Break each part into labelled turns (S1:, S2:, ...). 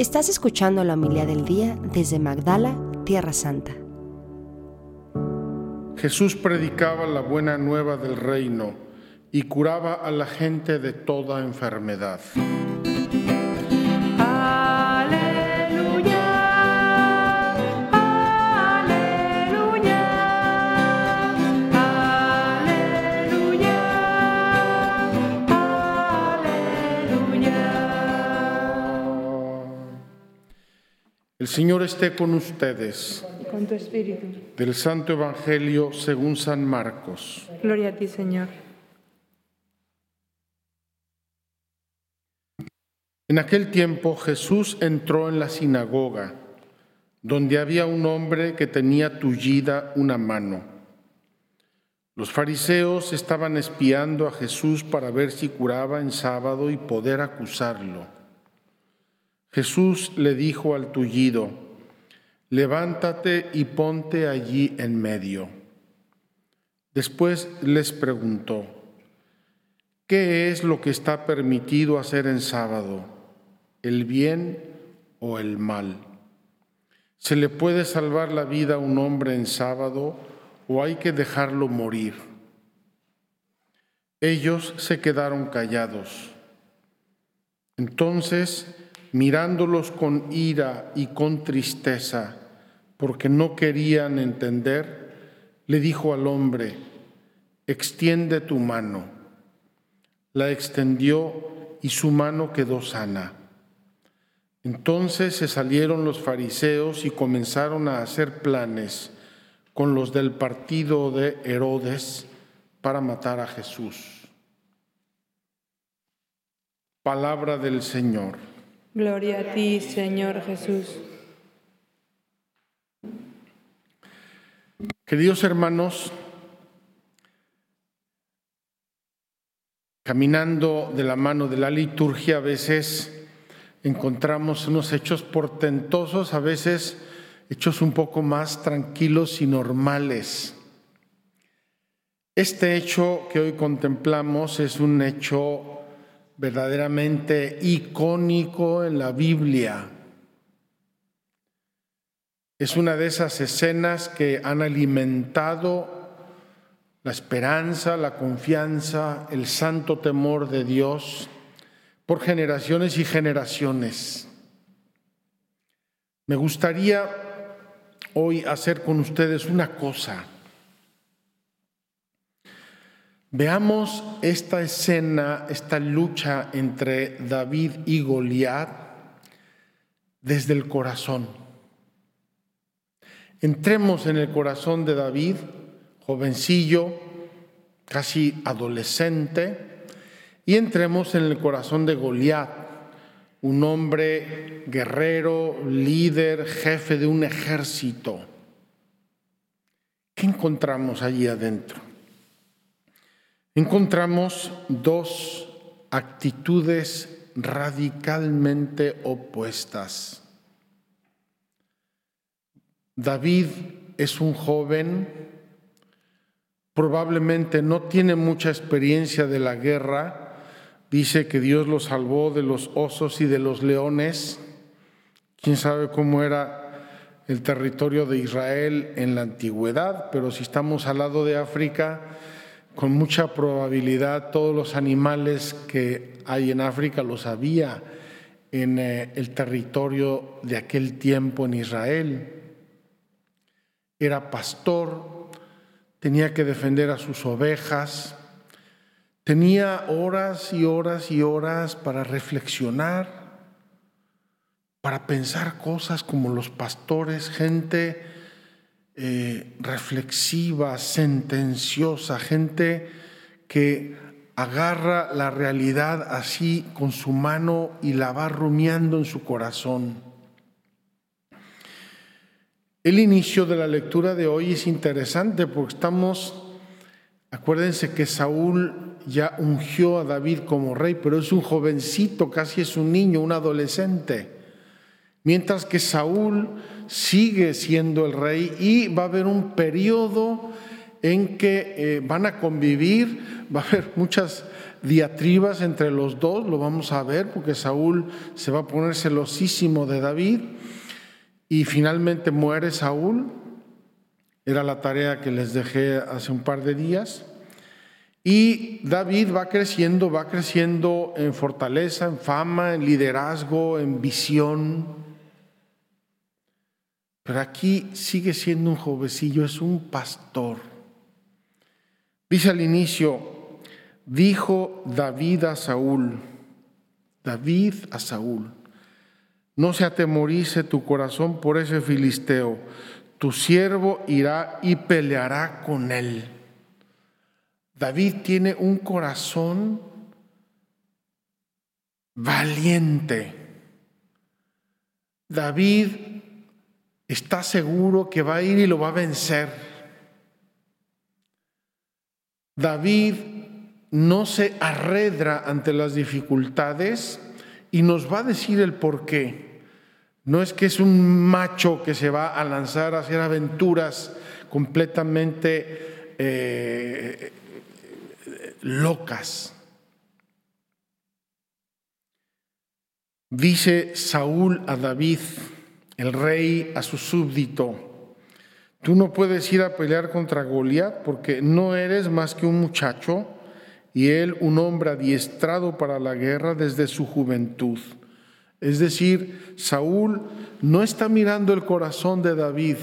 S1: Estás escuchando la humildad del día desde Magdala, Tierra Santa.
S2: Jesús predicaba la buena nueva del reino y curaba a la gente de toda enfermedad. El Señor esté con ustedes.
S3: con tu espíritu.
S2: Del Santo Evangelio según San Marcos.
S3: Gloria a ti, Señor.
S2: En aquel tiempo Jesús entró en la sinagoga, donde había un hombre que tenía tullida una mano. Los fariseos estaban espiando a Jesús para ver si curaba en sábado y poder acusarlo. Jesús le dijo al tullido, levántate y ponte allí en medio. Después les preguntó, ¿qué es lo que está permitido hacer en sábado, el bien o el mal? ¿Se le puede salvar la vida a un hombre en sábado o hay que dejarlo morir? Ellos se quedaron callados. Entonces mirándolos con ira y con tristeza, porque no querían entender, le dijo al hombre, extiende tu mano. La extendió y su mano quedó sana. Entonces se salieron los fariseos y comenzaron a hacer planes con los del partido de Herodes para matar a Jesús. Palabra del Señor.
S3: Gloria a ti, Señor Jesús.
S2: Queridos hermanos, caminando de la mano de la liturgia a veces encontramos unos hechos portentosos, a veces hechos un poco más tranquilos y normales. Este hecho que hoy contemplamos es un hecho verdaderamente icónico en la Biblia. Es una de esas escenas que han alimentado la esperanza, la confianza, el santo temor de Dios por generaciones y generaciones. Me gustaría hoy hacer con ustedes una cosa. Veamos esta escena, esta lucha entre David y Goliat desde el corazón. Entremos en el corazón de David, jovencillo, casi adolescente, y entremos en el corazón de Goliat, un hombre guerrero, líder, jefe de un ejército. ¿Qué encontramos allí adentro? Encontramos dos actitudes radicalmente opuestas. David es un joven, probablemente no tiene mucha experiencia de la guerra, dice que Dios lo salvó de los osos y de los leones, quién sabe cómo era el territorio de Israel en la antigüedad, pero si estamos al lado de África, con mucha probabilidad todos los animales que hay en África los había en eh, el territorio de aquel tiempo en Israel. Era pastor, tenía que defender a sus ovejas, tenía horas y horas y horas para reflexionar, para pensar cosas como los pastores, gente eh, reflexiva, sentenciosa, gente que agarra la realidad así con su mano y la va rumiando en su corazón. El inicio de la lectura de hoy es interesante porque estamos, acuérdense que Saúl ya ungió a David como rey, pero es un jovencito, casi es un niño, un adolescente. Mientras que Saúl sigue siendo el rey y va a haber un periodo en que eh, van a convivir, va a haber muchas diatribas entre los dos, lo vamos a ver, porque Saúl se va a poner celosísimo de David y finalmente muere Saúl. Era la tarea que les dejé hace un par de días. Y David va creciendo, va creciendo en fortaleza, en fama, en liderazgo, en visión. Pero aquí sigue siendo un jovencillo, es un pastor. Dice al inicio, dijo David a Saúl, David a Saúl, no se atemorice tu corazón por ese filisteo, tu siervo irá y peleará con él. David tiene un corazón valiente. David está seguro que va a ir y lo va a vencer. David no se arredra ante las dificultades y nos va a decir el por qué. No es que es un macho que se va a lanzar a hacer aventuras completamente eh, locas. Dice Saúl a David, el rey, a su súbdito, tú no puedes ir a pelear contra Goliat porque no eres más que un muchacho y él un hombre adiestrado para la guerra desde su juventud. Es decir, Saúl no está mirando el corazón de David.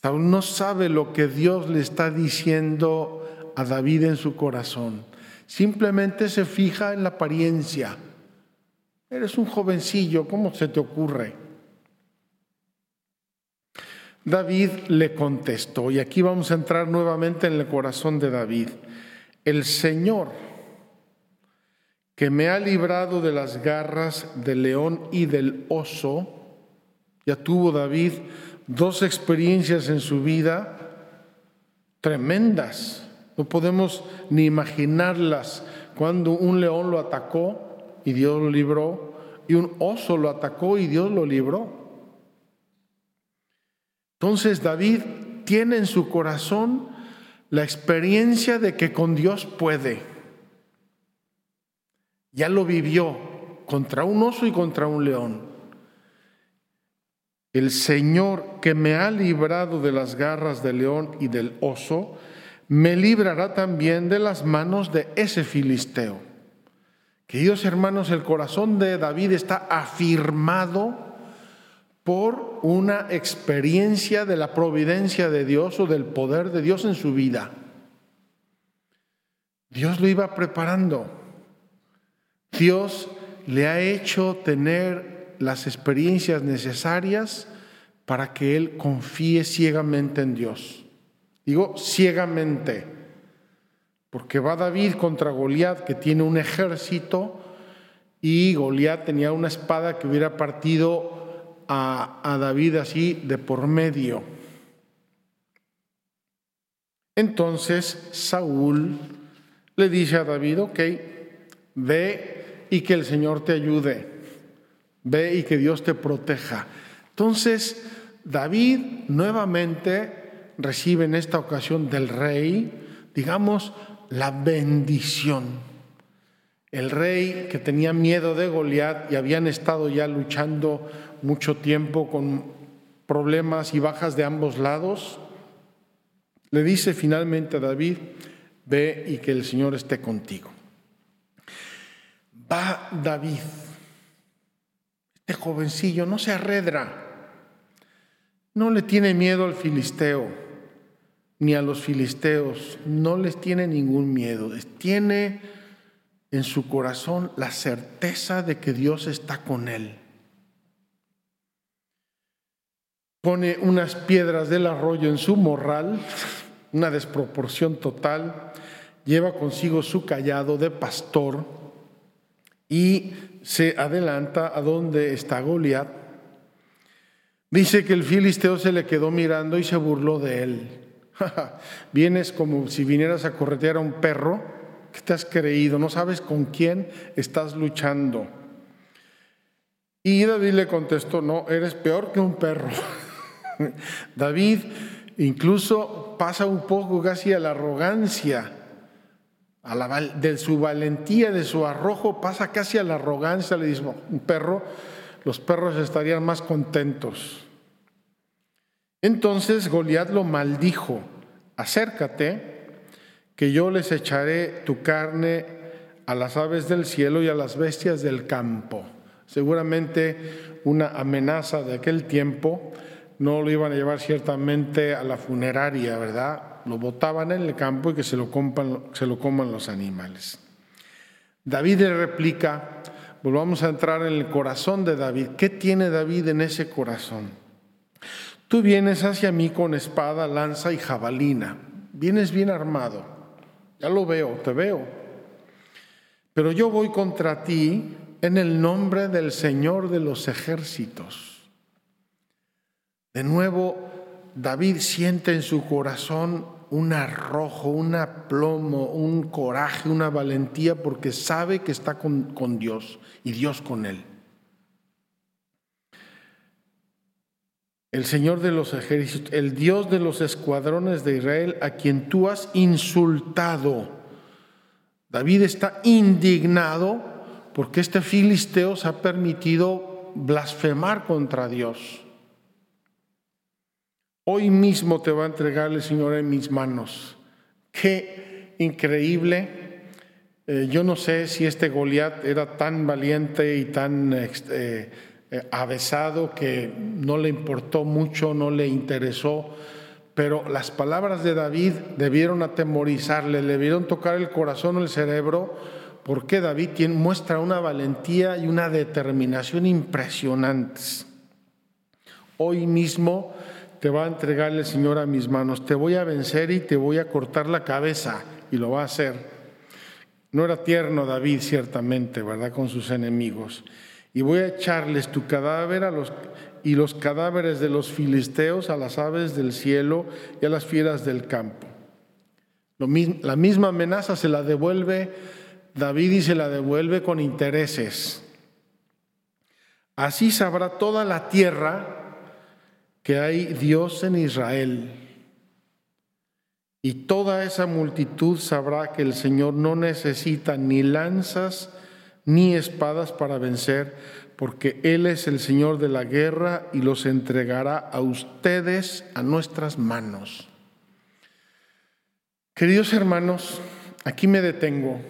S2: Saúl no sabe lo que Dios le está diciendo a David en su corazón. Simplemente se fija en la apariencia. Eres un jovencillo, ¿cómo se te ocurre? David le contestó, y aquí vamos a entrar nuevamente en el corazón de David. El Señor, que me ha librado de las garras del león y del oso, ya tuvo David dos experiencias en su vida tremendas. No podemos ni imaginarlas cuando un león lo atacó y Dios lo libró, y un oso lo atacó y Dios lo libró. Entonces David tiene en su corazón la experiencia de que con Dios puede. Ya lo vivió contra un oso y contra un león. El Señor que me ha librado de las garras del león y del oso, me librará también de las manos de ese filisteo. Queridos hermanos, el corazón de David está afirmado por una experiencia de la providencia de Dios o del poder de Dios en su vida. Dios lo iba preparando. Dios le ha hecho tener las experiencias necesarias para que él confíe ciegamente en Dios. Digo ciegamente, porque va David contra Goliat, que tiene un ejército, y Goliat tenía una espada que hubiera partido a, a David así de por medio. Entonces Saúl le dice a David, ok, ve y que el Señor te ayude, ve y que Dios te proteja. Entonces David nuevamente recibe en esta ocasión del rey, digamos, la bendición. El rey que tenía miedo de Goliat y habían estado ya luchando mucho tiempo con problemas y bajas de ambos lados, le dice finalmente a David, ve y que el Señor esté contigo. Va David, este jovencillo no se arredra, no le tiene miedo al filisteo ni a los filisteos, no les tiene ningún miedo, tiene en su corazón la certeza de que Dios está con él. Pone unas piedras del arroyo en su morral, una desproporción total, lleva consigo su callado de pastor y se adelanta a donde está Goliat. Dice que el filisteo se le quedó mirando y se burló de él. Vienes como si vinieras a corretear a un perro que te has creído, no sabes con quién estás luchando. Y David le contestó, no, eres peor que un perro. David incluso pasa un poco casi a la arrogancia. de su valentía, de su arrojo, pasa casi a la arrogancia, le dice un perro, los perros estarían más contentos. Entonces Goliat lo maldijo, acércate, que yo les echaré tu carne a las aves del cielo y a las bestias del campo. Seguramente una amenaza de aquel tiempo, no lo iban a llevar ciertamente a la funeraria, ¿verdad? Lo botaban en el campo y que se lo, se lo coman los animales. David le replica, volvamos a entrar en el corazón de David. ¿Qué tiene David en ese corazón? Tú vienes hacia mí con espada, lanza y jabalina. Vienes bien armado. Ya lo veo, te veo. Pero yo voy contra ti en el nombre del Señor de los ejércitos. De nuevo, David siente en su corazón un arrojo, un aplomo, un coraje, una valentía, porque sabe que está con, Dios y Dios con él. El Señor de los ejércitos, el Dios de los escuadrones de Israel, a quien tú has insultado. David está indignado porque este filisteo se ha permitido blasfemar contra Dios. Hoy mismo te va a entregar el Señor en mis manos. Qué increíble. Eh, yo no sé si este Goliat era tan valiente y tan... Eh, avesado que no le importó mucho, no le interesó, pero las palabras de David debieron atemorizarle, le debieron tocar el corazón o el cerebro, porque David muestra una valentía y una determinación impresionantes. Hoy mismo te va a entregar el Señor a mis manos, te voy a vencer y te voy a cortar la cabeza, y lo va a hacer. No era tierno David, ciertamente, ¿verdad?, con sus enemigos y voy a echarles tu cadáver a los, y los cadáveres de los filisteos a las aves del cielo y a las fieras del campo. la misma amenaza se la devuelve David y se la devuelve con intereses. Así sabrá toda la tierra que hay Dios en Israel. Y toda esa multitud sabrá que el Señor no necesita ni lanzas ni espadas para vencer, porque Él es el Señor de la guerra y los entregará a ustedes a nuestras manos. Queridos hermanos, aquí me detengo.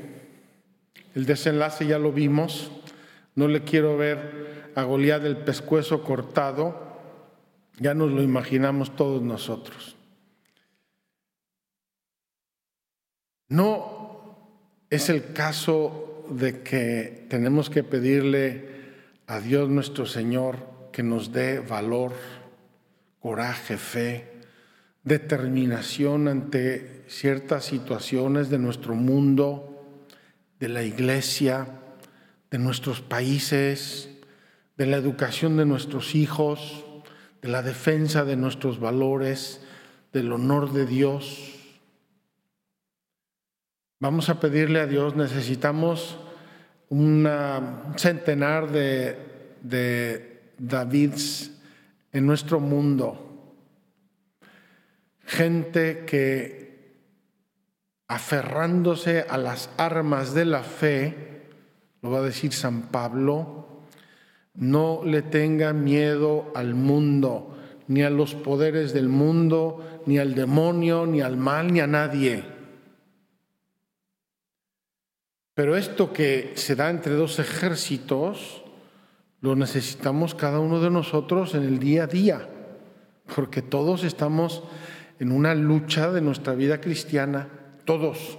S2: El desenlace ya lo vimos. No le quiero ver a Goliat del pescuezo cortado. Ya nos lo imaginamos todos nosotros. No es el caso de que tenemos que pedirle a Dios nuestro Señor que nos dé valor, coraje, fe, determinación ante ciertas situaciones de nuestro mundo, de la iglesia, de nuestros países, de la educación de nuestros hijos, de la defensa de nuestros valores, del honor de Dios Vamos a pedirle a Dios, necesitamos un centenar de, de Davids en nuestro mundo. Gente que aferrándose a las armas de la fe, lo va a decir San Pablo, no le tenga miedo al mundo, ni a los poderes del mundo, ni al demonio, ni al mal, ni a nadie pero esto que se da entre dos ejércitos, lo necesitamos cada uno de nosotros en el día a día, porque todos estamos en una lucha de nuestra vida cristiana, todos.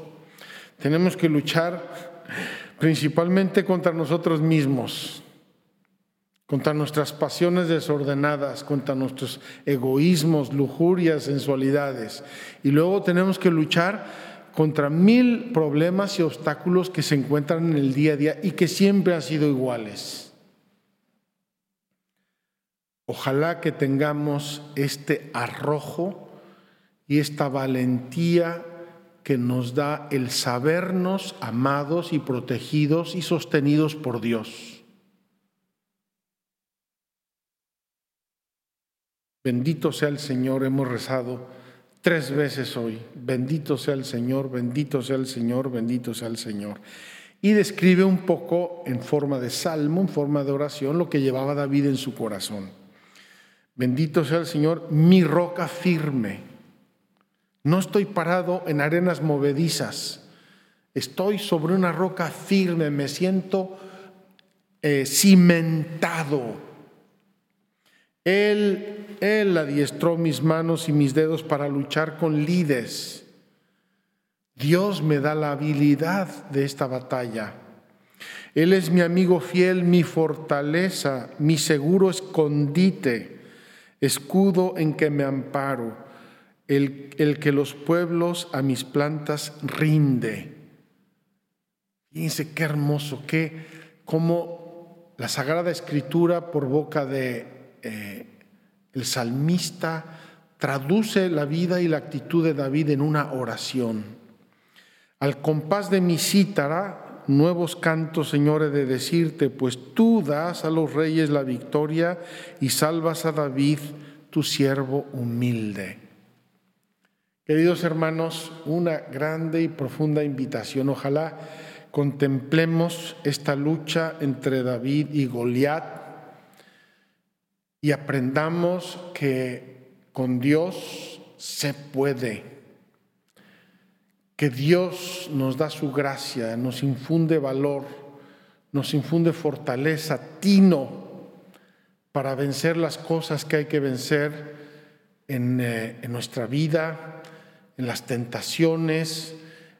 S2: Tenemos que luchar principalmente contra nosotros mismos, contra nuestras pasiones desordenadas, contra nuestros egoísmos, lujurias, sensualidades. Y luego tenemos que luchar contra mil problemas y obstáculos que se encuentran en el día a día y que siempre han sido iguales. Ojalá que tengamos este arrojo y esta valentía que nos da el sabernos amados y protegidos y sostenidos por Dios. Bendito sea el Señor, hemos rezado tres veces hoy. Bendito sea el Señor, bendito sea el Señor, bendito sea el Señor. Y describe un poco en forma de salmo, en forma de oración, lo que llevaba David en su corazón. Bendito sea el Señor, mi roca firme. No estoy parado en arenas movedizas, estoy sobre una roca firme, me siento eh, cimentado él, él adiestró mis manos y mis dedos para luchar con lides. Dios me da la habilidad de esta batalla. Él es mi amigo fiel, mi fortaleza, mi seguro escondite, escudo en que me amparo, el, el que los pueblos a mis plantas rinde. Fíjense qué hermoso, qué, cómo la Sagrada Escritura por boca de eh, el salmista traduce la vida y la actitud de David en una oración. Al compás de mi cítara, nuevos cantos, Señor, de decirte, pues tú das a los reyes la victoria y salvas a David, tu siervo humilde. Queridos hermanos, una grande y profunda invitación. Ojalá contemplemos esta lucha entre David y Goliat y aprendamos que con Dios se puede, que Dios nos da su gracia, nos infunde valor, nos infunde fortaleza, tino para vencer las cosas que hay que vencer en, eh, nuestra vida, en las tentaciones,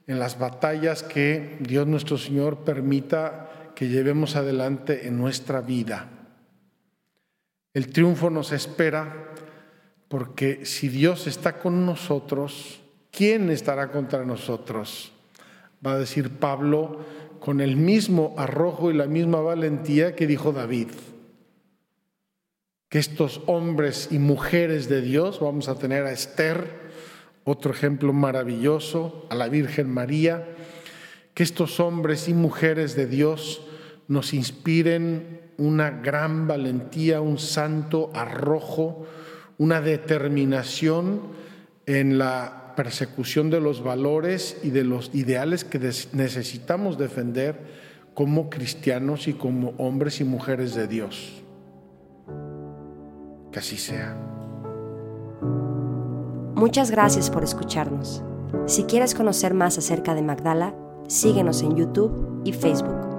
S2: en las batallas que Dios nuestro Señor permita que llevemos adelante en nuestra vida. El triunfo nos espera porque si Dios está con nosotros, ¿quién estará contra nosotros? Va a decir Pablo con el mismo arrojo y la misma valentía que dijo David. Que estos hombres y mujeres de Dios, vamos a tener a Esther, otro ejemplo maravilloso, a la Virgen María, que estos hombres y mujeres de Dios nos inspiren una gran valentía, un santo arrojo, una determinación en la persecución de los valores y de los ideales que necesitamos defender como cristianos y como hombres y mujeres de Dios. Que así sea.
S1: Muchas gracias por escucharnos. Si quieres conocer más acerca de Magdala, síguenos en YouTube y Facebook.